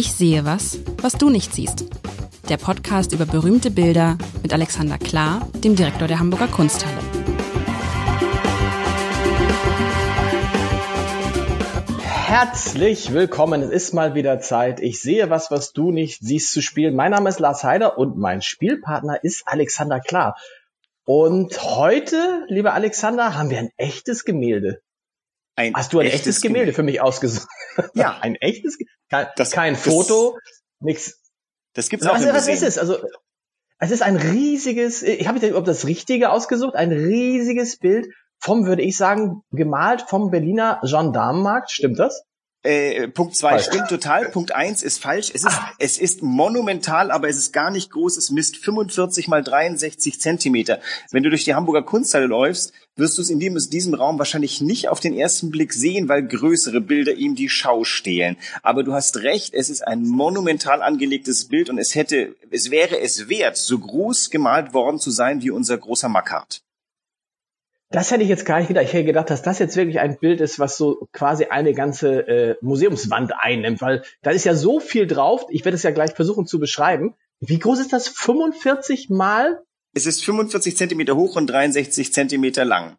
Ich sehe was, was du nicht siehst. Der Podcast über berühmte Bilder mit Alexander Klar, dem Direktor der Hamburger Kunsthalle. Herzlich willkommen. Es ist mal wieder Zeit. Ich sehe was, was du nicht siehst zu spielen. Mein Name ist Lars Heider und mein Spielpartner ist Alexander Klar. Und heute, lieber Alexander, haben wir ein echtes Gemälde. Ein Hast du ein echtes, echtes Gemälde, Gemälde für mich ausgesucht? Ja. ein echtes, kein, das, kein das, Foto, nichts. Das gibt's auch also, Was ist es? Also, es ist ein riesiges, ich habe überhaupt das Richtige ausgesucht, ein riesiges Bild vom, würde ich sagen, gemalt vom Berliner Gendarmenmarkt. Stimmt das? Äh, Punkt zwei stimmt total. Punkt eins ist falsch. Es ist, ah. es ist monumental, aber es ist gar nicht groß. Es misst 45 mal 63 Zentimeter. Wenn du durch die Hamburger Kunsthalle läufst, wirst du es in diesem Raum wahrscheinlich nicht auf den ersten Blick sehen, weil größere Bilder ihm die Schau stehlen. Aber du hast recht, es ist ein monumental angelegtes Bild und es hätte, es wäre es wert, so groß gemalt worden zu sein wie unser großer Makart. Das hätte ich jetzt gar nicht gedacht. Ich hätte gedacht, dass das jetzt wirklich ein Bild ist, was so quasi eine ganze äh, Museumswand einnimmt, weil da ist ja so viel drauf. Ich werde es ja gleich versuchen zu beschreiben. Wie groß ist das? 45 mal? Es ist 45 Zentimeter hoch und 63 Zentimeter lang.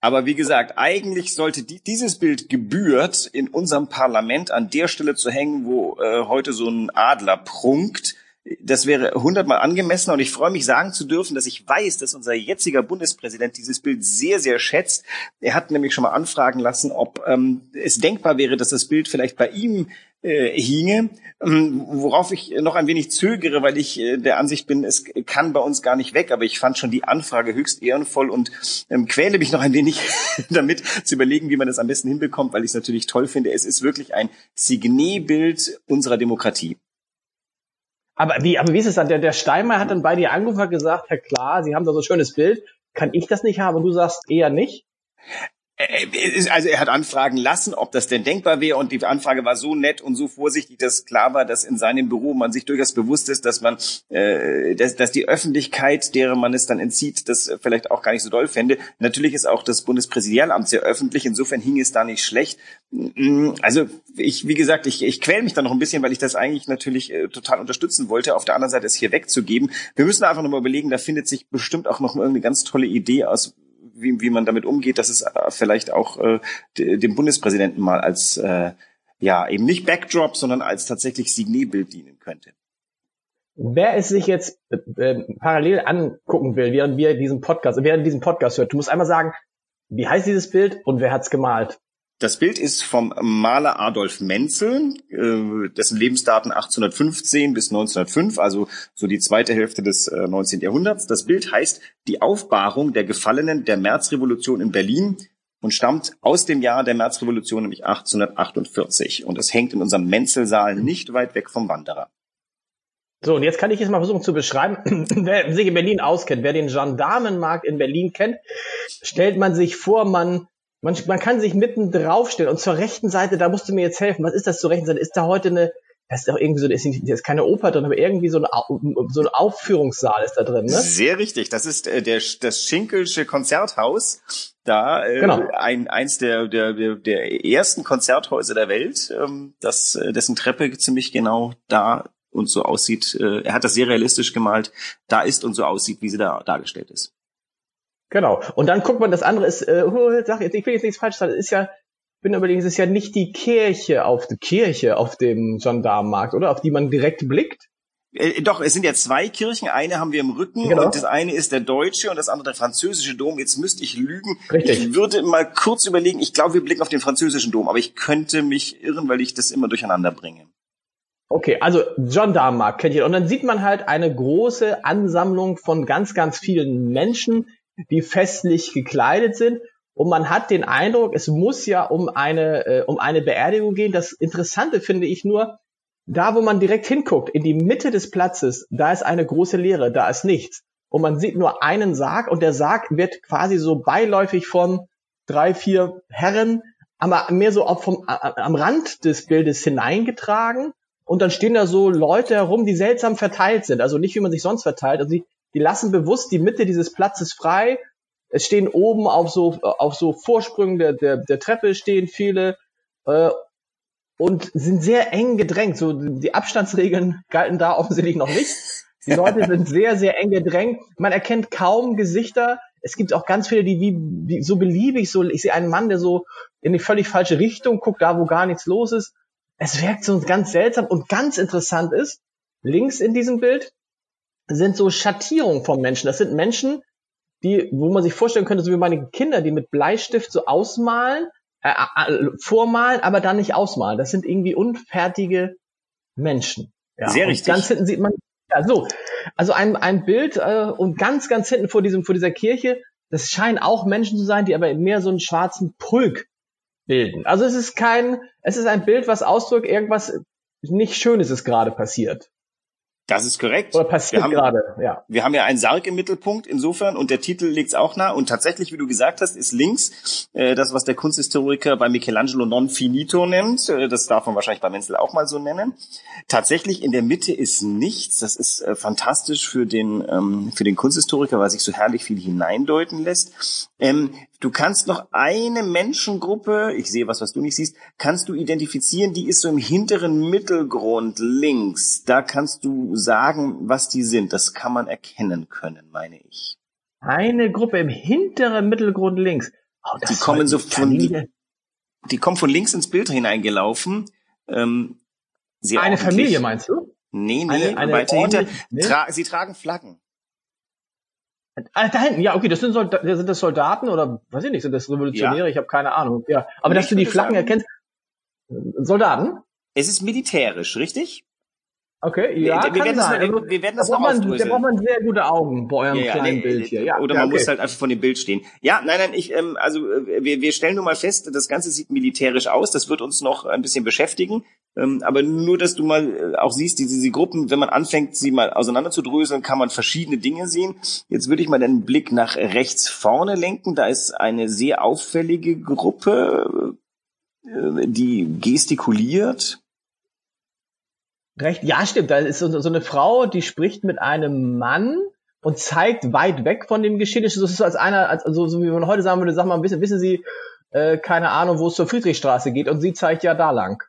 Aber wie gesagt, eigentlich sollte die, dieses Bild gebührt, in unserem Parlament an der Stelle zu hängen, wo äh, heute so ein Adler prunkt das wäre hundertmal angemessen und ich freue mich sagen zu dürfen, dass ich weiß, dass unser jetziger Bundespräsident dieses Bild sehr, sehr schätzt. Er hat nämlich schon mal anfragen lassen, ob ähm, es denkbar wäre, dass das Bild vielleicht bei ihm äh, hinge, ähm, worauf ich noch ein wenig zögere, weil ich äh, der Ansicht bin, es kann bei uns gar nicht weg, aber ich fand schon die Anfrage höchst ehrenvoll und ähm, quäle mich noch ein wenig damit zu überlegen, wie man das am besten hinbekommt, weil ich es natürlich toll finde. Es ist wirklich ein Signeebild unserer Demokratie. Aber wie, aber wie ist es dann? Der, der Steinmeier hat dann bei dir angerufen und gesagt, Herr Klar, Sie haben da so ein schönes Bild. Kann ich das nicht haben? Und du sagst eher nicht? Äh, äh, also er hat anfragen lassen, ob das denn denkbar wäre und die Anfrage war so nett und so vorsichtig, dass klar war, dass in seinem Büro man sich durchaus bewusst ist, dass man, äh, dass, dass die Öffentlichkeit, deren man es dann entzieht, das vielleicht auch gar nicht so doll fände. Natürlich ist auch das Bundespräsidialamt sehr öffentlich, insofern hing es da nicht schlecht. Mm, also ich, wie gesagt, ich, ich quäle mich da noch ein bisschen, weil ich das eigentlich natürlich äh, total unterstützen wollte. Auf der anderen Seite es hier wegzugeben. Wir müssen einfach nochmal überlegen, da findet sich bestimmt auch noch irgendeine ganz tolle Idee aus wie, wie man damit umgeht, dass es äh, vielleicht auch äh, dem Bundespräsidenten mal als äh, ja eben nicht Backdrop, sondern als tatsächlich Signeebild dienen könnte. Wer es sich jetzt äh, äh, parallel angucken will, während wir diesen Podcast, während diesen Podcast hört, du musst einmal sagen, wie heißt dieses Bild und wer hat's gemalt? Das Bild ist vom Maler Adolf Menzel, äh, dessen Lebensdaten 1815 bis 1905, also so die zweite Hälfte des 19. Äh, Jahrhunderts. Das Bild heißt Die Aufbahrung der Gefallenen der Märzrevolution in Berlin und stammt aus dem Jahr der Märzrevolution, nämlich 1848. Und es hängt in unserem Menzelsaal nicht weit weg vom Wanderer. So, und jetzt kann ich jetzt mal versuchen zu beschreiben, wer sich in Berlin auskennt, wer den Gendarmenmarkt in Berlin kennt, stellt man sich vor, man man, man kann sich mitten draufstellen und zur rechten Seite, da musst du mir jetzt helfen. Was ist das zur rechten Seite? Ist da heute eine, das ist doch irgendwie so, da ist, ist keine Oper drin, aber irgendwie so ein, so ein Aufführungssaal ist da drin, ne? Sehr richtig. Das ist äh, der, das Schinkelsche Konzerthaus. Da äh, genau. ein, eins der, der, der, der ersten Konzerthäuser der Welt, ähm, das, äh, dessen Treppe ziemlich genau da und so aussieht. Äh, er hat das sehr realistisch gemalt, da ist und so aussieht, wie sie da dargestellt ist. Genau. Und dann guckt man, das andere ist, äh, oh, sag jetzt, ich will jetzt nichts falsch sagen, ist ja, bin überlegen, es ist ja nicht die Kirche auf die Kirche auf dem Gendarmenmarkt, oder? Auf die man direkt blickt. Äh, doch, es sind ja zwei Kirchen. Eine haben wir im Rücken genau. und das eine ist der deutsche und das andere der französische Dom. Jetzt müsste ich lügen. Richtig. Ich würde mal kurz überlegen, ich glaube, wir blicken auf den französischen Dom, aber ich könnte mich irren, weil ich das immer durcheinander bringe. Okay, also Gendarmenmarkt kennt ihr. Und dann sieht man halt eine große Ansammlung von ganz, ganz vielen Menschen, die festlich gekleidet sind. Und man hat den Eindruck, es muss ja um eine, äh, um eine Beerdigung gehen. Das Interessante finde ich nur, da wo man direkt hinguckt, in die Mitte des Platzes, da ist eine große Leere, da ist nichts. Und man sieht nur einen Sarg und der Sarg wird quasi so beiläufig von drei, vier Herren, aber mehr so auch vom, am Rand des Bildes hineingetragen. Und dann stehen da so Leute herum, die seltsam verteilt sind. Also nicht, wie man sich sonst verteilt. Also die, die lassen bewusst die Mitte dieses Platzes frei. Es stehen oben auf so, auf so Vorsprüngen der, der, der Treppe stehen viele. Äh, und sind sehr eng gedrängt. So die Abstandsregeln galten da offensichtlich noch nicht. Die Leute sind sehr, sehr eng gedrängt. Man erkennt kaum Gesichter. Es gibt auch ganz viele, die wie, wie so beliebig so. Ich sehe einen Mann, der so in die völlig falsche Richtung guckt, da wo gar nichts los ist. Es wirkt so ganz seltsam und ganz interessant ist. Links in diesem Bild sind so Schattierungen von Menschen. Das sind Menschen, die, wo man sich vorstellen könnte, so wie meine Kinder, die mit Bleistift so ausmalen, äh, äh, vormalen, aber dann nicht ausmalen. Das sind irgendwie unfertige Menschen. Ja, Sehr richtig. Ganz hinten sieht man, ja, so. Also ein, ein Bild äh, und ganz, ganz hinten vor diesem, vor dieser Kirche, das scheinen auch Menschen zu sein, die aber mehr so einen schwarzen Pulk bilden. Also es ist kein, es ist ein Bild, was ausdrückt, irgendwas nicht Schönes ist gerade passiert. Das ist korrekt. Oder passiert wir haben, gerade, ja. Wir haben ja einen Sarg im Mittelpunkt insofern und der Titel liegt's auch nah. Und tatsächlich, wie du gesagt hast, ist links äh, das, was der Kunsthistoriker bei Michelangelo non finito nennt. Äh, das darf man wahrscheinlich bei Menzel auch mal so nennen. Tatsächlich in der Mitte ist nichts. Das ist äh, fantastisch für den, ähm, für den Kunsthistoriker, weil sich so herrlich viel hineindeuten lässt. Ähm, Du kannst noch eine Menschengruppe, ich sehe was, was du nicht siehst, kannst du identifizieren, die ist so im hinteren Mittelgrund links. Da kannst du sagen, was die sind. Das kann man erkennen können, meine ich. Eine Gruppe im hinteren Mittelgrund links. Oh, die kommen so von, die, die, kommen von links ins Bild hineingelaufen. Ähm, eine Familie meinst du? Nee, nee, eine, eine weiter hinter. Tra sie tragen Flaggen. Ah, da hinten, ja, okay, das sind, Solda sind das Soldaten oder weiß ich nicht, sind das Revolutionäre? Ja. Ich habe keine Ahnung. Ja, aber dass du die Flaggen sagen, erkennst, Soldaten? Es ist militärisch, richtig? Okay, ja, wir, wir werden sein. Das, wir, wir werden das da noch man, Da braucht man sehr gute Augen bei eurem ja, kleinen ja, Bild hier. Ja, oder man okay. muss halt einfach von dem Bild stehen. Ja, nein, nein, ich, ähm, also äh, wir, wir stellen nur mal fest, das Ganze sieht militärisch aus. Das wird uns noch ein bisschen beschäftigen. Ähm, aber nur, dass du mal äh, auch siehst, diese, diese Gruppen, wenn man anfängt, sie mal auseinanderzudröseln, kann man verschiedene Dinge sehen. Jetzt würde ich mal den Blick nach rechts vorne lenken. Da ist eine sehr auffällige Gruppe, äh, die gestikuliert Recht, ja, stimmt. Da ist so, so eine Frau, die spricht mit einem Mann und zeigt weit weg von dem Geschehen. Das ist so als einer, als, also, so wie man heute sagen würde, sag mal, wissen, wissen Sie, äh, keine Ahnung, wo es zur Friedrichstraße geht und sie zeigt ja da lang.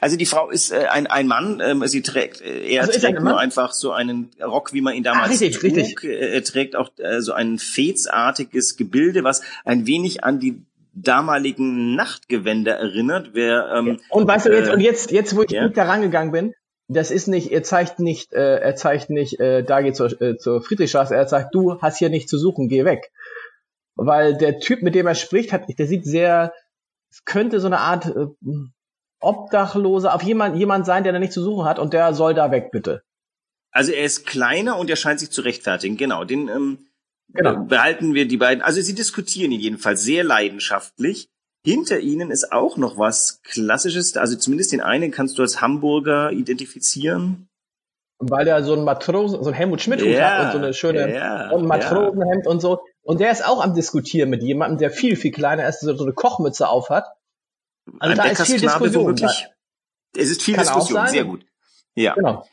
Also die Frau ist äh, ein, ein Mann, ähm, sie trägt, äh, er also trägt nur einfach so einen Rock, wie man ihn damals ah, richtig, trug. Richtig. Er trägt auch äh, so ein fezartiges Gebilde, was ein wenig an die damaligen Nachtgewänder erinnert. Wer, ähm, und weißt du jetzt, äh, und jetzt, jetzt, wo ich ja. da rangegangen bin, das ist nicht, er zeigt nicht, äh, er zeigt nicht, äh, da geht zur, äh, zur Friedrichstraße, er sagt, du hast hier nicht zu suchen, geh weg. Weil der Typ, mit dem er spricht, hat, der sieht sehr, es könnte so eine Art äh, Obdachloser, auf jemand, jemand sein, der da nicht zu suchen hat und der soll da weg, bitte. Also er ist kleiner und er scheint sich zu rechtfertigen, genau. Den ähm, genau. behalten wir die beiden. Also sie diskutieren ihn jedenfalls sehr leidenschaftlich. Hinter ihnen ist auch noch was Klassisches, also zumindest den einen kannst du als Hamburger identifizieren. Weil der so ein Matrosen, so ein Helmut Schmidt ja, hat und so eine schöne ja, und Matrosenhemd ja. und so. Und der ist auch am Diskutieren mit jemandem, der viel, viel kleiner ist, so eine Kochmütze aufhat. Also ein da ist viel Diskussion. Wirklich, es ist viel Kann Diskussion, sehr gut. Ja. Genau.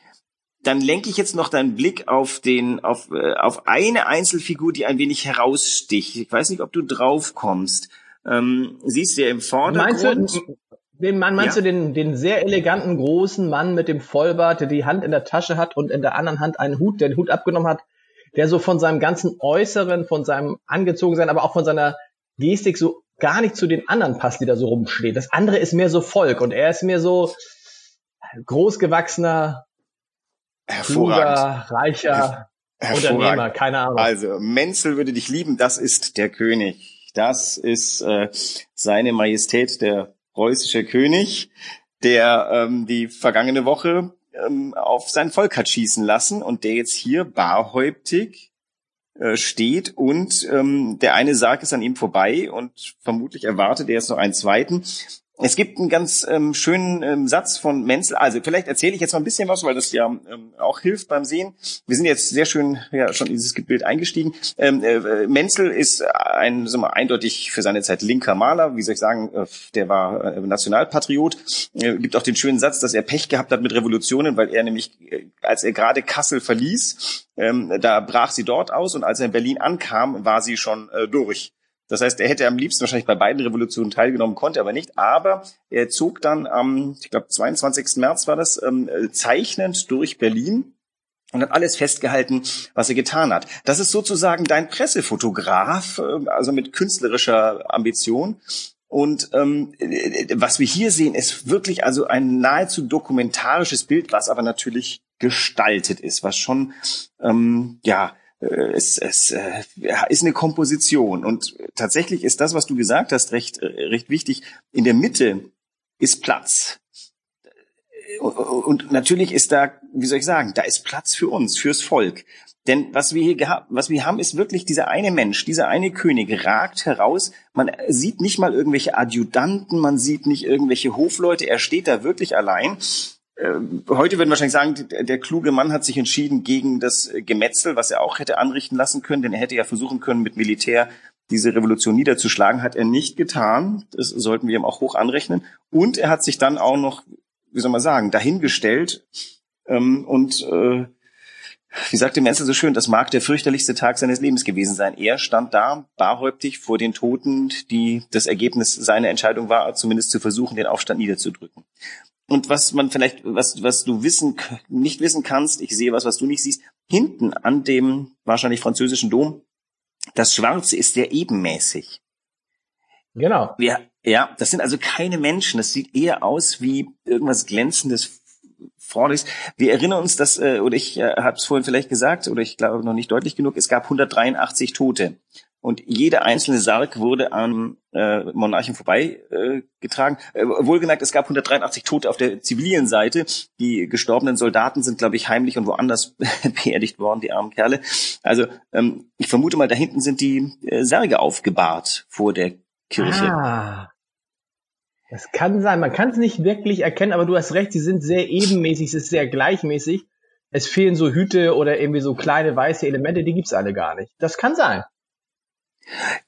Dann lenke ich jetzt noch deinen Blick auf den, auf, äh, auf eine Einzelfigur, die ein wenig heraussticht. Ich weiß nicht, ob du drauf kommst. Ähm, siehst du ja im Vordergrund. Meinst du, den Mann, meinst ja. du den, den sehr eleganten großen Mann mit dem Vollbart, der die Hand in der Tasche hat und in der anderen Hand einen Hut, der den Hut abgenommen hat, der so von seinem ganzen Äußeren, von seinem Angezogensein, aber auch von seiner Gestik so gar nicht zu den anderen passt, die da so rumstehen. Das andere ist mehr so Volk und er ist mehr so großgewachsener, kluger, reicher Unternehmer, keine Ahnung. Also Menzel würde dich lieben, das ist der König. Das ist äh, seine Majestät, der preußische König, der ähm, die vergangene Woche ähm, auf sein Volk hat schießen lassen und der jetzt hier barhäuptig äh, steht und ähm, der eine Sarg ist an ihm vorbei und vermutlich erwartet er jetzt noch einen zweiten. Es gibt einen ganz ähm, schönen ähm, Satz von Menzel. Also vielleicht erzähle ich jetzt mal ein bisschen was, weil das ja ähm, auch hilft beim Sehen. Wir sind jetzt sehr schön ja schon in dieses Bild eingestiegen. Ähm, äh, Menzel ist ein sagen wir, eindeutig für seine Zeit linker Maler. Wie soll ich sagen, äh, der war äh, Nationalpatriot. Äh, gibt auch den schönen Satz, dass er Pech gehabt hat mit Revolutionen, weil er nämlich, äh, als er gerade Kassel verließ, ähm, da brach sie dort aus und als er in Berlin ankam, war sie schon äh, durch. Das heißt, er hätte am liebsten wahrscheinlich bei beiden Revolutionen teilgenommen, konnte aber nicht. Aber er zog dann am, ich glaube, 22. März war das, ähm, zeichnend durch Berlin und hat alles festgehalten, was er getan hat. Das ist sozusagen dein Pressefotograf, äh, also mit künstlerischer Ambition. Und ähm, was wir hier sehen, ist wirklich also ein nahezu dokumentarisches Bild, was aber natürlich gestaltet ist, was schon ähm, ja äh, es, es äh, ist eine Komposition. Und tatsächlich ist das, was du gesagt hast, recht, äh, recht wichtig. In der Mitte ist Platz. Und natürlich ist da, wie soll ich sagen, da ist Platz für uns, fürs Volk. Denn was wir hier gehabt, was wir haben, ist wirklich dieser eine Mensch, dieser eine König ragt heraus. Man sieht nicht mal irgendwelche Adjutanten, man sieht nicht irgendwelche Hofleute. Er steht da wirklich allein äh, heute würden wahrscheinlich sagen, der, der, kluge Mann hat sich entschieden gegen das Gemetzel, was er auch hätte anrichten lassen können, denn er hätte ja versuchen können, mit Militär diese Revolution niederzuschlagen, hat er nicht getan. Das sollten wir ihm auch hoch anrechnen. Und er hat sich dann auch noch, wie soll man sagen, dahingestellt ähm, und äh, wie sagte Menzel so schön, das mag der fürchterlichste Tag seines Lebens gewesen sein. Er stand da, barhäuptig vor den Toten, die das Ergebnis seiner Entscheidung war, zumindest zu versuchen, den Aufstand niederzudrücken. Und was man vielleicht, was, was du wissen, nicht wissen kannst, ich sehe was, was du nicht siehst, hinten an dem wahrscheinlich französischen Dom, das Schwarze ist sehr ebenmäßig. Genau. Ja, ja, das sind also keine Menschen. Das sieht eher aus wie irgendwas Glänzendes vorne Wir erinnern uns, dass, äh, oder ich äh, habe es vorhin vielleicht gesagt, oder ich glaube noch nicht deutlich genug, es gab 183 Tote. Und jeder einzelne Sarg wurde am äh, Monarchen vorbeigetragen. Äh, äh, wohlgemerkt, es gab 183 Tote auf der zivilen Seite. Die gestorbenen Soldaten sind, glaube ich, heimlich und woanders beerdigt worden, die armen Kerle. Also ähm, ich vermute mal, da hinten sind die äh, Särge aufgebahrt vor der Kirche. Ah. Das kann sein, man kann es nicht wirklich erkennen, aber du hast recht, sie sind sehr ebenmäßig, es ist sehr gleichmäßig. Es fehlen so Hüte oder irgendwie so kleine weiße Elemente, die gibt's alle gar nicht. Das kann sein.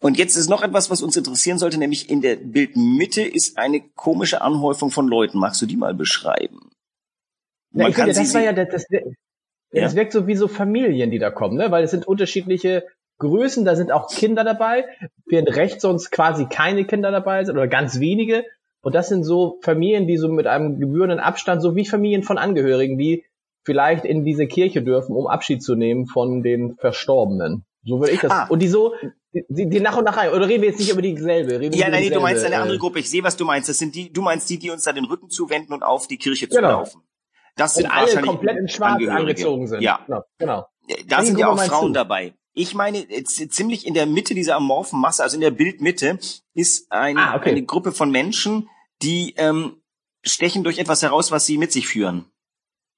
Und jetzt ist noch etwas, was uns interessieren sollte, nämlich in der Bildmitte ist eine komische Anhäufung von Leuten. Magst du die mal beschreiben? Na, ich finde, das war ja das, das, das ja? wirkt so wie so Familien, die da kommen, ne? weil es sind unterschiedliche Größen, da sind auch Kinder dabei, während rechts sonst quasi keine Kinder dabei sind oder ganz wenige. Und das sind so Familien, die so mit einem gebührenden Abstand, so wie Familien von Angehörigen, die vielleicht in diese Kirche dürfen, um Abschied zu nehmen von den Verstorbenen. So würde ich das. Ah. Und die so, die, die nach und nach rein. Oder reden wir jetzt nicht über dieselbe? Reden ja, nein, nee, du meinst eine andere äh, Gruppe. Ich sehe, was du meinst. Das sind die, du meinst die, die uns da den Rücken zuwenden und auf die Kirche genau. zulaufen. Das sind und alle komplett in Schwarz angezogen sind. Ja, genau. genau. Da sind ja auch Frauen du? dabei. Ich meine, ziemlich in der Mitte dieser amorphen Masse, also in der Bildmitte, ist ein, ah, okay. eine Gruppe von Menschen, die ähm, stechen durch etwas heraus, was sie mit sich führen.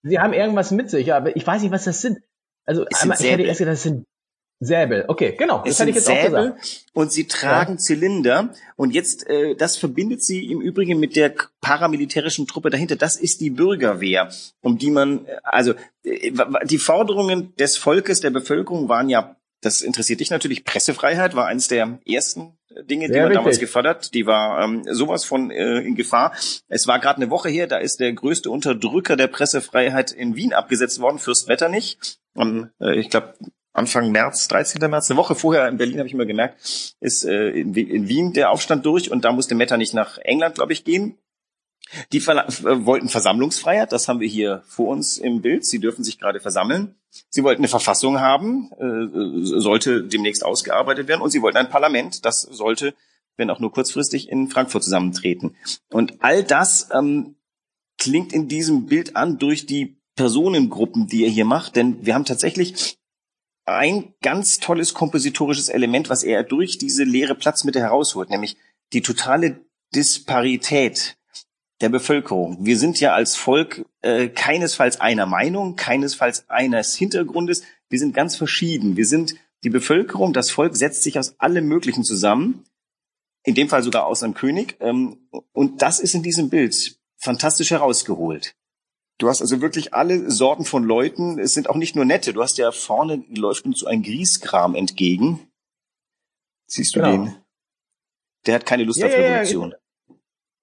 Sie haben irgendwas mit sich, ja, aber ich weiß nicht, was das sind. Also einmal, ich hätte erst gedacht, das sind Säbel, okay, genau. Das es hätte ich jetzt Säbel auch gesagt. Und sie tragen ja. Zylinder. Und jetzt, äh, das verbindet sie im Übrigen mit der paramilitärischen Truppe dahinter. Das ist die Bürgerwehr, um die man, also äh, die Forderungen des Volkes, der Bevölkerung waren ja, das interessiert dich natürlich, Pressefreiheit war eines der ersten Dinge, Sehr die man richtig. damals gefördert. Die war ähm, sowas von äh, in Gefahr. Es war gerade eine Woche her, da ist der größte Unterdrücker der Pressefreiheit in Wien abgesetzt worden, Fürst Metternich. Um, äh, ich glaube, Anfang März, 13. März, eine Woche vorher in Berlin habe ich immer gemerkt, ist äh, in, Wien der Aufstand durch und da musste Meta nicht nach England, glaube ich, gehen. Die Verla äh, wollten Versammlungsfreiheit, das haben wir hier vor uns im Bild. Sie dürfen sich gerade versammeln. Sie wollten eine Verfassung haben, äh, sollte demnächst ausgearbeitet werden und sie wollten ein Parlament, das sollte, wenn auch nur kurzfristig, in Frankfurt zusammentreten. Und all das ähm, klingt in diesem Bild an durch die Personengruppen, die er hier macht, denn wir haben tatsächlich ein ganz tolles kompositorisches Element, was er durch diese leere Platzmitte herausholt, nämlich die totale Disparität der Bevölkerung. Wir sind ja als Volk äh, keinesfalls einer Meinung, keinesfalls eines Hintergrundes. Wir sind ganz verschieden. Wir sind die Bevölkerung, das Volk setzt sich aus allem Möglichen zusammen. In dem Fall sogar aus einem König. Ähm, und das ist in diesem Bild fantastisch herausgeholt. Du hast also wirklich alle Sorten von Leuten. Es sind auch nicht nur nette. Du hast ja vorne läuft uns so ein Grieskram entgegen. Siehst du genau. den? Der hat keine Lust ja, auf Revolution. Ja,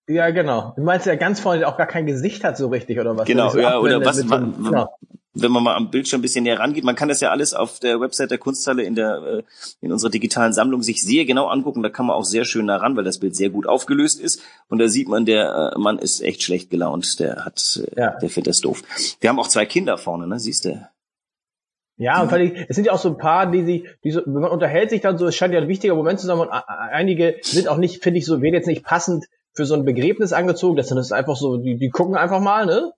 ja, genau. Du meinst ja ganz vorne, der auch gar kein Gesicht hat so richtig oder was? Genau, ja, oder was? So, genau. wenn man mal am Bildschirm ein bisschen näher rangeht. Man kann das ja alles auf der Website der Kunsthalle in der äh, in unserer digitalen Sammlung sich sehr genau angucken. Da kann man auch sehr schön nah ran, weil das Bild sehr gut aufgelöst ist. Und da sieht man, der äh, Mann ist echt schlecht gelaunt. Der hat, äh, ja. der findet das doof. Wir haben auch zwei Kinder vorne, ne? Siehst du? Ja, und ich, es sind ja auch so ein paar, die sich, die so, wenn man unterhält sich dann so, es scheint ja ein wichtiger Moment zu sein und einige sind auch nicht, finde ich, so, werden jetzt nicht passend für so ein Begräbnis angezogen. Das ist einfach so, die, die gucken einfach mal, ne?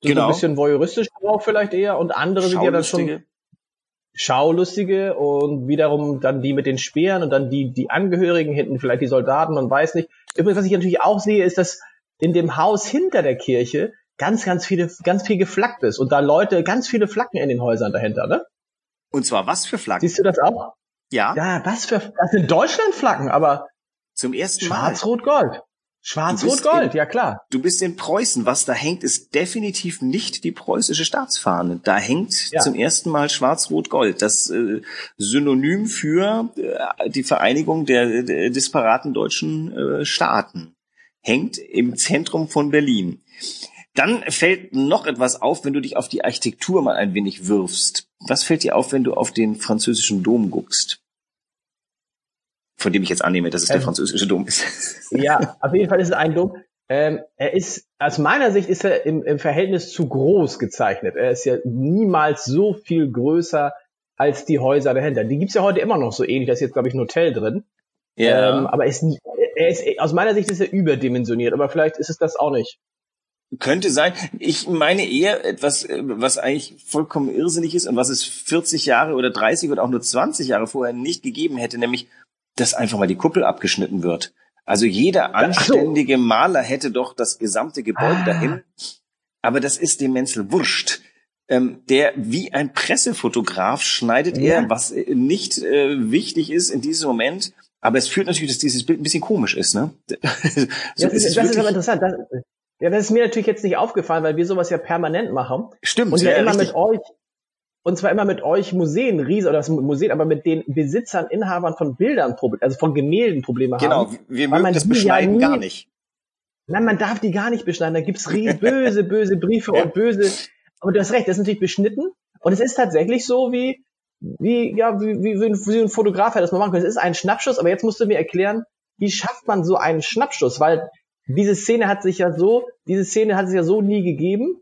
So genau. ein bisschen voyeuristisch drauf vielleicht eher und andere sind ja dann schon Schaulustige und wiederum dann die mit den Speeren und dann die, die Angehörigen hinten, vielleicht die Soldaten, man weiß nicht. Übrigens, was ich natürlich auch sehe, ist, dass in dem Haus hinter der Kirche ganz, ganz viele, ganz viel geflaggt ist und da Leute, ganz viele Flaggen in den Häusern dahinter, ne? Und zwar was für Flaggen? Siehst du das auch? Ja. Ja, was für, das sind Deutschlandflaggen, aber zum ersten Mal. Schwarz-Rot-Gold. Schwarz-Rot-Gold, ja klar. Du bist in Preußen. Was da hängt, ist definitiv nicht die preußische Staatsfahne. Da hängt ja. zum ersten Mal Schwarz-Rot-Gold. Das äh, Synonym für äh, die Vereinigung der, der disparaten deutschen äh, Staaten. Hängt im Zentrum von Berlin. Dann fällt noch etwas auf, wenn du dich auf die Architektur mal ein wenig wirfst. Was fällt dir auf, wenn du auf den französischen Dom guckst? Von dem ich jetzt annehme, dass es ähm, der französische Dom ist. Ja, auf jeden Fall ist es ein Dom. Ähm, er ist, aus meiner Sicht ist er im, im Verhältnis zu groß gezeichnet. Er ist ja niemals so viel größer als die Häuser dahinter. Die gibt's ja heute immer noch so ähnlich. Da ist jetzt, glaube ich, ein Hotel drin. Ja. Ähm, aber er ist, er ist, aus meiner Sicht ist er überdimensioniert. Aber vielleicht ist es das auch nicht. Könnte sein. Ich meine eher etwas, äh, was eigentlich vollkommen irrsinnig ist und was es 40 Jahre oder 30 oder auch nur 20 Jahre vorher nicht gegeben hätte, nämlich, dass einfach mal die Kuppel abgeschnitten wird. Also jeder anständige Maler hätte doch das gesamte Gebäude ah. dahin. Aber das ist dem Menzel wurscht. Ähm, der wie ein Pressefotograf schneidet ja. er, was äh, nicht äh, wichtig ist in diesem Moment. Aber es führt natürlich, dass dieses Bild ein bisschen komisch ist, ne? so das, ist, das ist aber interessant. Das, ja, das ist mir natürlich jetzt nicht aufgefallen, weil wir sowas ja permanent machen. Stimmt. Und ja, ja immer richtig. mit euch, und zwar immer mit euch Museen, Riese oder das Museen, aber mit den Besitzern, Inhabern von Bildern, also von Gemälden Probleme genau, haben. Genau, wir mögen das Beschneiden ja nie, gar nicht. Nein, man darf die gar nicht beschneiden. Da gibt's böse, böse Briefe und böse. Aber du hast recht, das ist natürlich beschnitten. Und es ist tatsächlich so wie, wie, ja, wie, wie, wie, ein, Fotograf hat das mal machen können. Es ist ein Schnappschuss, aber jetzt musst du mir erklären, wie schafft man so einen Schnappschuss? Weil diese Szene hat sich ja so, diese Szene hat es ja so nie gegeben.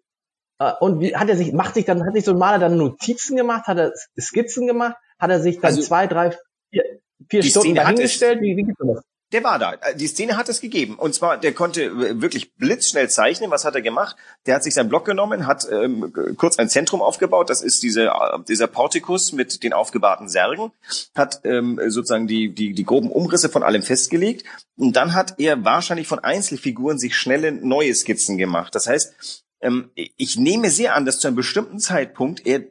Äh, und wie hat er sich, macht sich dann, hat sich so ein Maler dann Notizen gemacht, hat er Skizzen gemacht, hat er sich dann also, zwei, drei, vier, vier Stunden dahingestellt? Wie, wie geht das? Der war da. Die Szene hat es gegeben. Und zwar, der konnte wirklich blitzschnell zeichnen. Was hat er gemacht? Der hat sich seinen Block genommen, hat ähm, kurz ein Zentrum aufgebaut. Das ist diese, dieser Portikus mit den aufgebahrten Särgen. Hat ähm, sozusagen die, die, die groben Umrisse von allem festgelegt. Und dann hat er wahrscheinlich von Einzelfiguren sich schnelle neue Skizzen gemacht. Das heißt, ich nehme sehr an, dass zu einem bestimmten Zeitpunkt er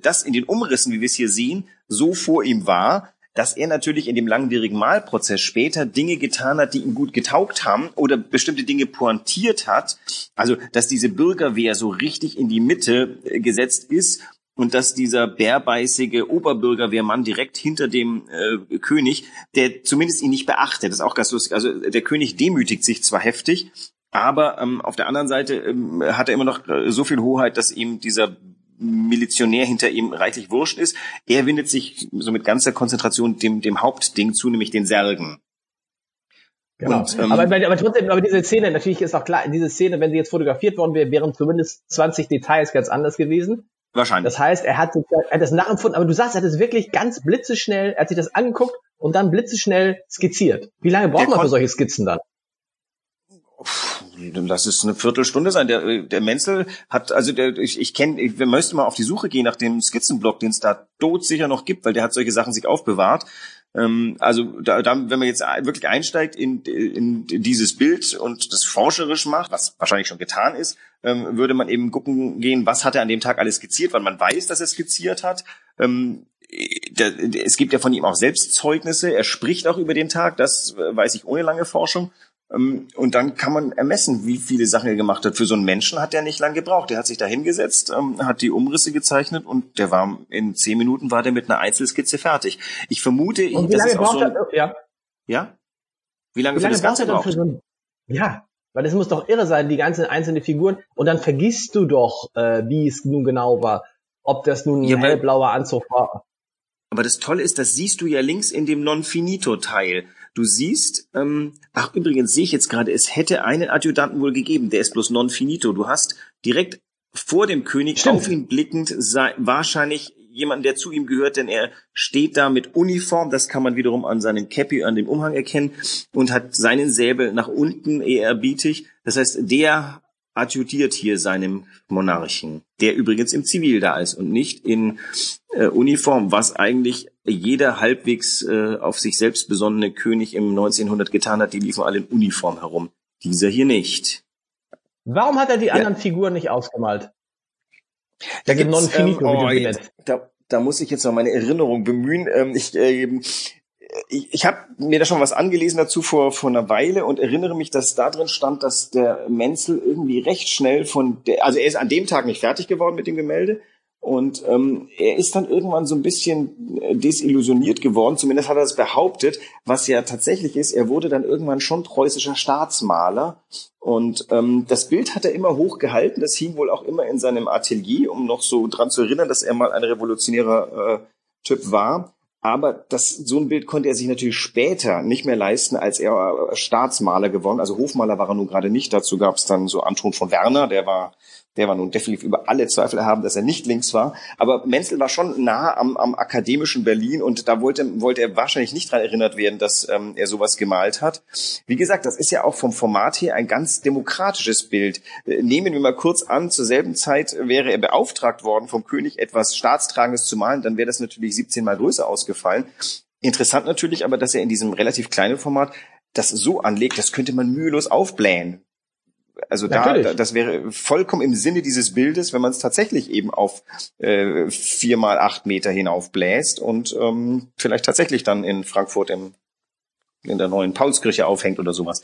das in den Umrissen, wie wir es hier sehen, so vor ihm war, dass er natürlich in dem langwierigen Malprozess später Dinge getan hat, die ihm gut getaugt haben oder bestimmte Dinge pointiert hat. Also, dass diese Bürgerwehr so richtig in die Mitte äh, gesetzt ist und dass dieser bärbeißige Oberbürgerwehrmann direkt hinter dem äh, König, der zumindest ihn nicht beachtet, das ist auch ganz lustig. Also der König demütigt sich zwar heftig, aber ähm, auf der anderen Seite ähm, hat er immer noch äh, so viel Hoheit, dass ihm dieser Milizionär hinter ihm reichlich wurscht ist. Er windet sich so mit ganzer Konzentration dem, dem Hauptding zu, nämlich den Särgen. Genau. Und, ähm, aber, aber trotzdem, aber diese Szene, natürlich ist auch klar, diese Szene, wenn sie jetzt fotografiert worden wäre, wären zumindest 20 Details ganz anders gewesen. Wahrscheinlich. Das heißt, er hat, er hat das nachempfunden, aber du sagst, er hat es wirklich ganz blitzeschnell, er hat sich das angeguckt und dann blitzeschnell skizziert. Wie lange braucht man für solche Skizzen dann? Lass es eine Viertelstunde sein. Der, der Menzel hat, also der, ich, ich kenne, wir müssten mal auf die Suche gehen nach dem Skizzenblock, den es da tot sicher noch gibt, weil der hat solche Sachen sich aufbewahrt. Ähm, also da, da, wenn man jetzt wirklich einsteigt in, in dieses Bild und das forscherisch macht, was wahrscheinlich schon getan ist, ähm, würde man eben gucken gehen, was hat er an dem Tag alles skizziert, weil man weiß, dass er skizziert hat. Ähm, es gibt ja von ihm auch Selbstzeugnisse. Er spricht auch über den Tag, das weiß ich ohne lange Forschung. Ähm, und dann kann man ermessen, wie viele Sachen er gemacht hat. Für so einen Menschen hat er nicht lange gebraucht. Der hat sich da hingesetzt, ähm, hat die Umrisse gezeichnet und der war in zehn Minuten war der mit einer Einzelskizze fertig. Ich vermute, und wie lange braucht so ein, er, ja. Ja? Wie lange, wie lange für das Ganze braucht? Er so ein, ja, weil das muss doch irre sein, die ganzen einzelnen Figuren. Und dann vergisst du doch, äh, wie es nun genau war. ob das nun ein ja, hellblauer Anzug war. Aber das Tolle ist, das siehst du ja links in dem Non-Finito-Teil. Du siehst, ähm, ach übrigens sehe ich jetzt gerade, es hätte einen Adjutanten wohl gegeben, der ist bloß Non-Finito. Du hast direkt vor dem König Stimmt. auf ihn blickend sei, wahrscheinlich jemand, der zu ihm gehört, denn er steht da mit Uniform, das kann man wiederum an seinem Cappy, an dem Umhang erkennen, und hat seinen Säbel nach unten ehrerbietig. Das heißt, der adjudiert hier seinem Monarchen, der übrigens im Zivil da ist und nicht in äh, Uniform, was eigentlich jeder halbwegs äh, auf sich selbst besonnene König im 1900 getan hat, die liefen alle in Uniform herum. Dieser hier nicht. Warum hat er die ja. anderen Figuren nicht ausgemalt? Da gibt ähm, oh, jetzt, da, da muss ich jetzt noch meine Erinnerung bemühen. Ähm, ich äh, ich, ich habe mir da schon was angelesen dazu vor, vor einer Weile und erinnere mich, dass da drin stand, dass der Menzel irgendwie recht schnell von der, also er ist an dem Tag nicht fertig geworden mit dem Gemälde und ähm, er ist dann irgendwann so ein bisschen äh, desillusioniert geworden, zumindest hat er es behauptet, was ja tatsächlich ist, er wurde dann irgendwann schon preußischer Staatsmaler und ähm, das Bild hat er immer hochgehalten, das hing wohl auch immer in seinem Atelier, um noch so dran zu erinnern, dass er mal ein revolutionärer äh, Typ war. Aber das, so ein Bild konnte er sich natürlich später nicht mehr leisten, als er Staatsmaler geworden. Also Hofmaler war er nun gerade nicht. Dazu gab es dann so Anton von Werner, der war der war nun definitiv über alle Zweifel haben, dass er nicht links war. Aber Menzel war schon nah am, am akademischen Berlin und da wollte, wollte er wahrscheinlich nicht dran erinnert werden, dass ähm, er sowas gemalt hat. Wie gesagt, das ist ja auch vom Format her ein ganz demokratisches Bild. Nehmen wir mal kurz an, zur selben Zeit wäre er beauftragt worden vom König etwas Staatstragendes zu malen, dann wäre das natürlich 17 mal größer ausgefallen. Interessant natürlich aber, dass er in diesem relativ kleinen Format das so anlegt, das könnte man mühelos aufblähen. Also da, da, das wäre vollkommen im Sinne dieses Bildes, wenn man es tatsächlich eben auf äh, vier mal acht Meter hinaufbläst und ähm, vielleicht tatsächlich dann in Frankfurt im in der neuen Paulskirche aufhängt oder sowas.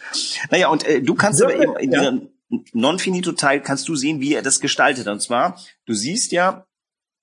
Naja, und äh, du kannst aber eben in ja. diesem Non-Finito-Teil kannst du sehen, wie er das gestaltet. Und zwar, du siehst ja,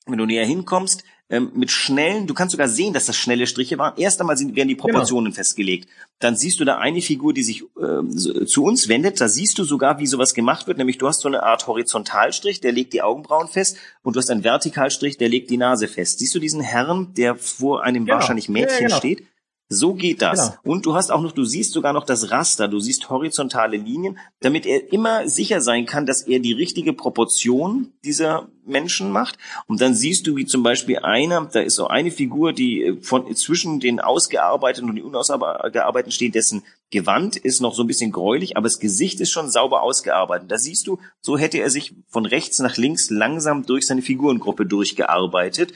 wenn du näher hinkommst, ähm, mit schnellen, du kannst sogar sehen, dass das schnelle Striche waren. Erst einmal sind, werden die genau. Proportionen genau. festgelegt. Dann siehst du da eine Figur, die sich äh, zu uns wendet. Da siehst du sogar, wie sowas gemacht wird. Nämlich du hast so eine Art Horizontalstrich, der legt die Augenbrauen fest. Und du hast einen Vertikalstrich, der legt die Nase fest. Siehst du diesen Herrn, der vor einem genau. wahrscheinlich Mädchen ja, genau. steht? So geht das. Genau. Und du hast auch noch, du siehst sogar noch das Raster, du siehst horizontale Linien, damit er immer sicher sein kann, dass er die richtige Proportion dieser Menschen macht. Und dann siehst du, wie zum Beispiel einer, da ist so eine Figur, die äh, von zwischen den ausgearbeiteten und den unausgearbeiteten steht, dessen Gewand ist noch so ein bisschen gräulich, aber das Gesicht ist schon sauber ausgearbeitet. Da siehst du, so hätte er sich von rechts nach links langsam durch seine Figurengruppe durchgearbeitet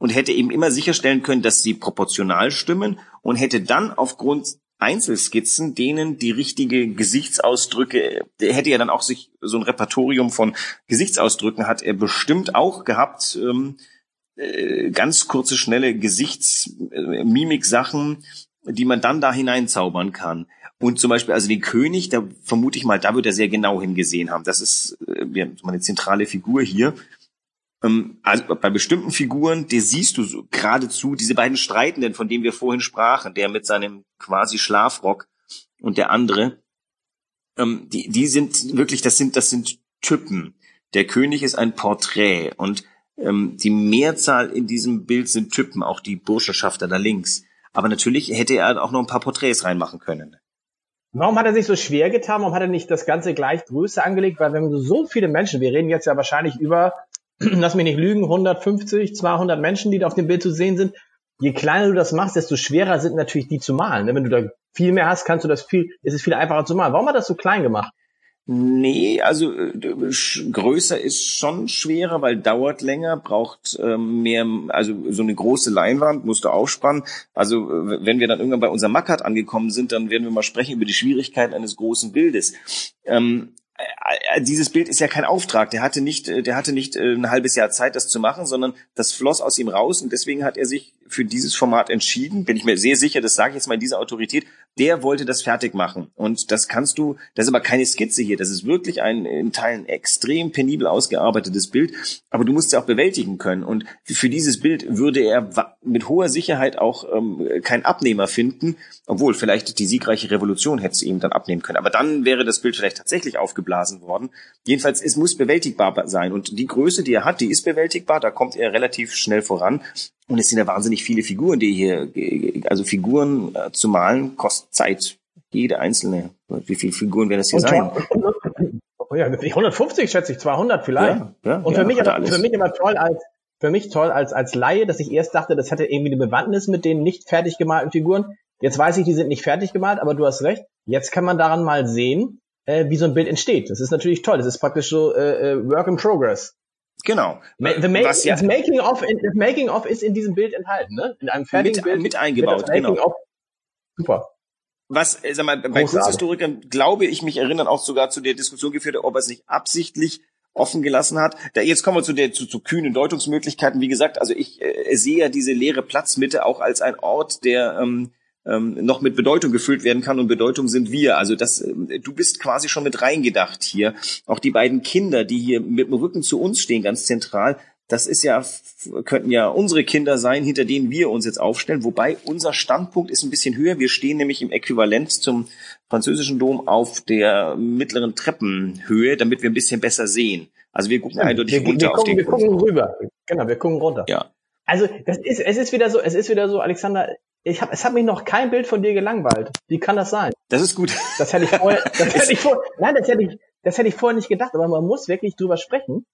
und hätte eben immer sicherstellen können, dass sie proportional stimmen und hätte dann aufgrund Einzelskizzen, denen die richtige Gesichtsausdrücke, der hätte ja dann auch sich so ein Repertorium von Gesichtsausdrücken hat er bestimmt auch gehabt, ähm, äh, ganz kurze, schnelle Gesichtsmimik-Sachen, die man dann da hineinzaubern kann. Und zum Beispiel, also den König, da vermute ich mal, da wird er sehr genau hingesehen haben. Das ist äh, eine zentrale Figur hier. Ähm, also bei bestimmten Figuren, die siehst du so geradezu, diese beiden Streitenden, von denen wir vorhin sprachen, der mit seinem quasi Schlafrock und der andere, ähm, die, die sind wirklich, das sind, das sind Typen. Der König ist ein Porträt und ähm, die Mehrzahl in diesem Bild sind Typen, auch die Burschenschafter da links. Aber natürlich hätte er auch noch ein paar Porträts reinmachen können. Warum hat er sich so schwer getan? Warum hat er nicht das Ganze gleich größer angelegt? Weil wenn so viele Menschen, wir reden jetzt ja wahrscheinlich über lass mich nicht lügen, 150, 200 Menschen, die da auf dem Bild zu sehen sind. Je kleiner du das machst, desto schwerer sind natürlich die zu malen. Ne? Wenn du da viel mehr hast, kannst du das viel, ist es viel einfacher zu malen. Warum hat das so klein gemacht? Nee, also äh, größer ist schon schwerer, weil dauert länger, braucht ähm, mehr, also so eine große Leinwand musst du aufspannen. Also wenn wir dann irgendwann bei unserem Mackert angekommen sind, dann werden wir mal sprechen über die Schwierigkeiten eines großen Bildes. Ähm, äh, äh, dieses Bild ist ja kein Auftrag. Der hatte nicht, äh, der hatte nicht ein halbes Jahr Zeit, das zu machen, sondern das floss aus ihm raus und deswegen hat er sich für dieses Format entschieden. Bin ich mir sehr sicher, das sage ich jetzt mal in dieser Autorität, der wollte das fertig machen. Und das kannst du, das ist aber keine Skizze hier, das ist wirklich ein in Teilen extrem penibel ausgearbeitetes Bild, aber du musst es auch bewältigen können. Und für dieses Bild würde er mit hoher Sicherheit auch ähm, keinen Abnehmer finden, obwohl vielleicht die siegreiche Revolution hätte es ihm dann abnehmen können. Aber dann wäre das Bild vielleicht tatsächlich aufgeblasen worden. Jedenfalls, es muss bewältigbar sein. Und die Größe, die er hat, die ist bewältigbar, da kommt er relativ schnell voran. Und es sind ja wahnsinnig viele Figuren, die hier, also Figuren äh, zu malen, kostet Zeit. Jede einzelne. Wie viele Figuren werden das hier und sein? Oh ja, 150 schätze ich, 200 vielleicht. Ja, ja, und für ja, mich, aber, für mich immer toll als, für mich toll als, als Laie, dass ich erst dachte, das hätte irgendwie eine Bewandtnis mit den nicht fertig gemalten Figuren. Jetzt weiß ich, die sind nicht fertig gemalt, aber du hast recht. Jetzt kann man daran mal sehen, äh, wie so ein Bild entsteht. Das ist natürlich toll. Das ist praktisch so äh, äh Work in Progress. Genau. The, ma Was ja, making of, das Making of ist in diesem Bild enthalten, ne? In einem fertigen mit, Bild mit eingebaut. Genau. Of. Super was, äh, sag mal, bei Kunsthistorikern glaube ich mich erinnern auch sogar zu der Diskussion geführt, ob er es nicht absichtlich offen gelassen hat. Da, jetzt kommen wir zu der zu, zu kühnen Deutungsmöglichkeiten. Wie gesagt, also ich äh, sehe ja diese leere Platzmitte auch als ein Ort, der ähm, ähm, noch mit Bedeutung gefüllt werden kann und Bedeutung sind wir. Also das, äh, du bist quasi schon mit reingedacht hier. Auch die beiden Kinder, die hier mit dem Rücken zu uns stehen, ganz zentral, das ist ja, könnten ja unsere Kinder sein, hinter denen wir uns jetzt aufstellen. Wobei unser Standpunkt ist ein bisschen höher. Wir stehen nämlich im Äquivalent zum französischen Dom auf der mittleren Treppenhöhe, damit wir ein bisschen besser sehen. Also wir gucken ja, eindeutig wir, runter wir gucken, auf den Wir gucken rüber. Genau, wir gucken runter. Ja. Also das ist, es ist wieder so, es ist wieder so, Alexander, ich hab, es hat mich noch kein Bild von dir gelangweilt. Wie kann das sein? Das ist gut. Das hätte ich vorher, das hätte ich vorher, nein, das hätte ich, das hätte ich vorher nicht gedacht, aber man muss wirklich drüber sprechen.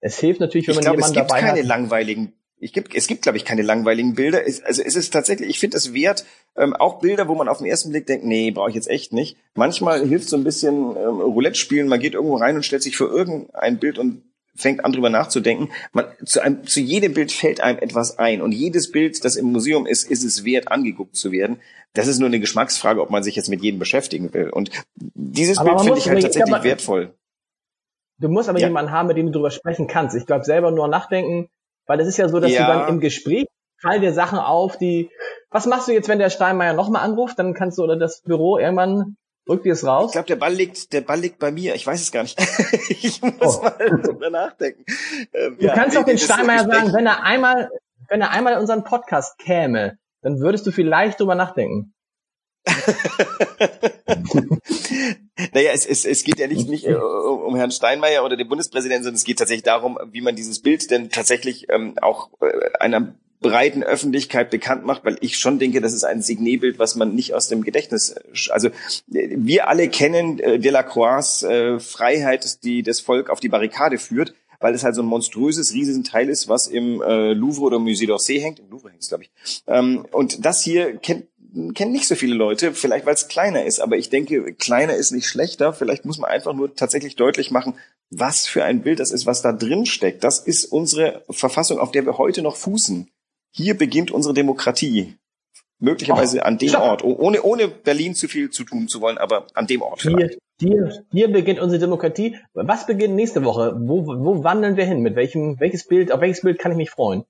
Es hilft natürlich, wenn ich man glaub, jemanden dabei hat. Es gibt keine langweiligen ich gibt, es gibt, glaube ich, keine langweiligen Bilder. Es, also es ist tatsächlich, ich finde es wert, ähm, auch Bilder, wo man auf den ersten Blick denkt, nee, brauche ich jetzt echt nicht. Manchmal hilft so ein bisschen ähm, Roulette spielen, man geht irgendwo rein und stellt sich für irgendein Bild und fängt an drüber nachzudenken. Man, zu, einem, zu jedem Bild fällt einem etwas ein und jedes Bild, das im Museum ist, ist es wert, angeguckt zu werden. Das ist nur eine Geschmacksfrage, ob man sich jetzt mit jedem beschäftigen will. Und dieses aber Bild finde ich halt tatsächlich glaube, wertvoll. Du musst aber ja. jemanden haben, mit dem du drüber sprechen kannst. Ich glaube, selber nur nachdenken, weil es ist ja so, dass ja. du dann im Gespräch fallen dir Sachen auf, die, was machst du jetzt, wenn der Steinmeier nochmal anruft? Dann kannst du oder das Büro irgendwann drückt dir es raus. Ich glaube, der Ball liegt, der Ball liegt bei mir. Ich weiß es gar nicht. ich muss oh. mal drüber nachdenken. Ähm, du ja, kannst doch den Steinmeier sagen, wenn er einmal, wenn er einmal in unseren Podcast käme, dann würdest du vielleicht drüber nachdenken. naja, es, es, es geht ja nicht, nicht äh, um Herrn Steinmeier oder den Bundespräsidenten, sondern es geht tatsächlich darum, wie man dieses Bild denn tatsächlich ähm, auch äh, einer breiten Öffentlichkeit bekannt macht, weil ich schon denke, das ist ein Signebild, was man nicht aus dem Gedächtnis, also wir alle kennen äh, Delacroix äh, Freiheit, die das Volk auf die Barrikade führt, weil es halt so ein monströses, riesiges Teil ist, was im äh, Louvre oder Musée d'Orsay hängt. Im Louvre hängt es, glaube ich. Ähm, und das hier kennt kennen nicht so viele Leute, vielleicht weil es kleiner ist, aber ich denke, kleiner ist nicht schlechter. Vielleicht muss man einfach nur tatsächlich deutlich machen, was für ein Bild das ist, was da drin steckt. Das ist unsere Verfassung, auf der wir heute noch fußen. Hier beginnt unsere Demokratie. Möglicherweise oh, an dem Ort, ohne, ohne Berlin zu viel zu tun zu wollen, aber an dem Ort. Hier, hier, hier beginnt unsere Demokratie. Was beginnt nächste Woche? Wo, wo wandeln wir hin? Mit welchem, welches Bild, auf welches Bild kann ich mich freuen?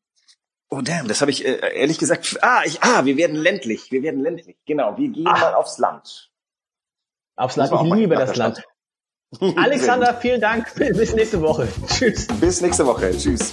Oh damn, das habe ich äh, ehrlich gesagt. Ah, ich, ah, wir werden ländlich. Wir werden ländlich. Genau, wir gehen ah. mal aufs Land. Aufs Land. Ich liebe das Land. Alexander, vielen Dank. Bis nächste Woche. Tschüss. Bis nächste Woche. Tschüss.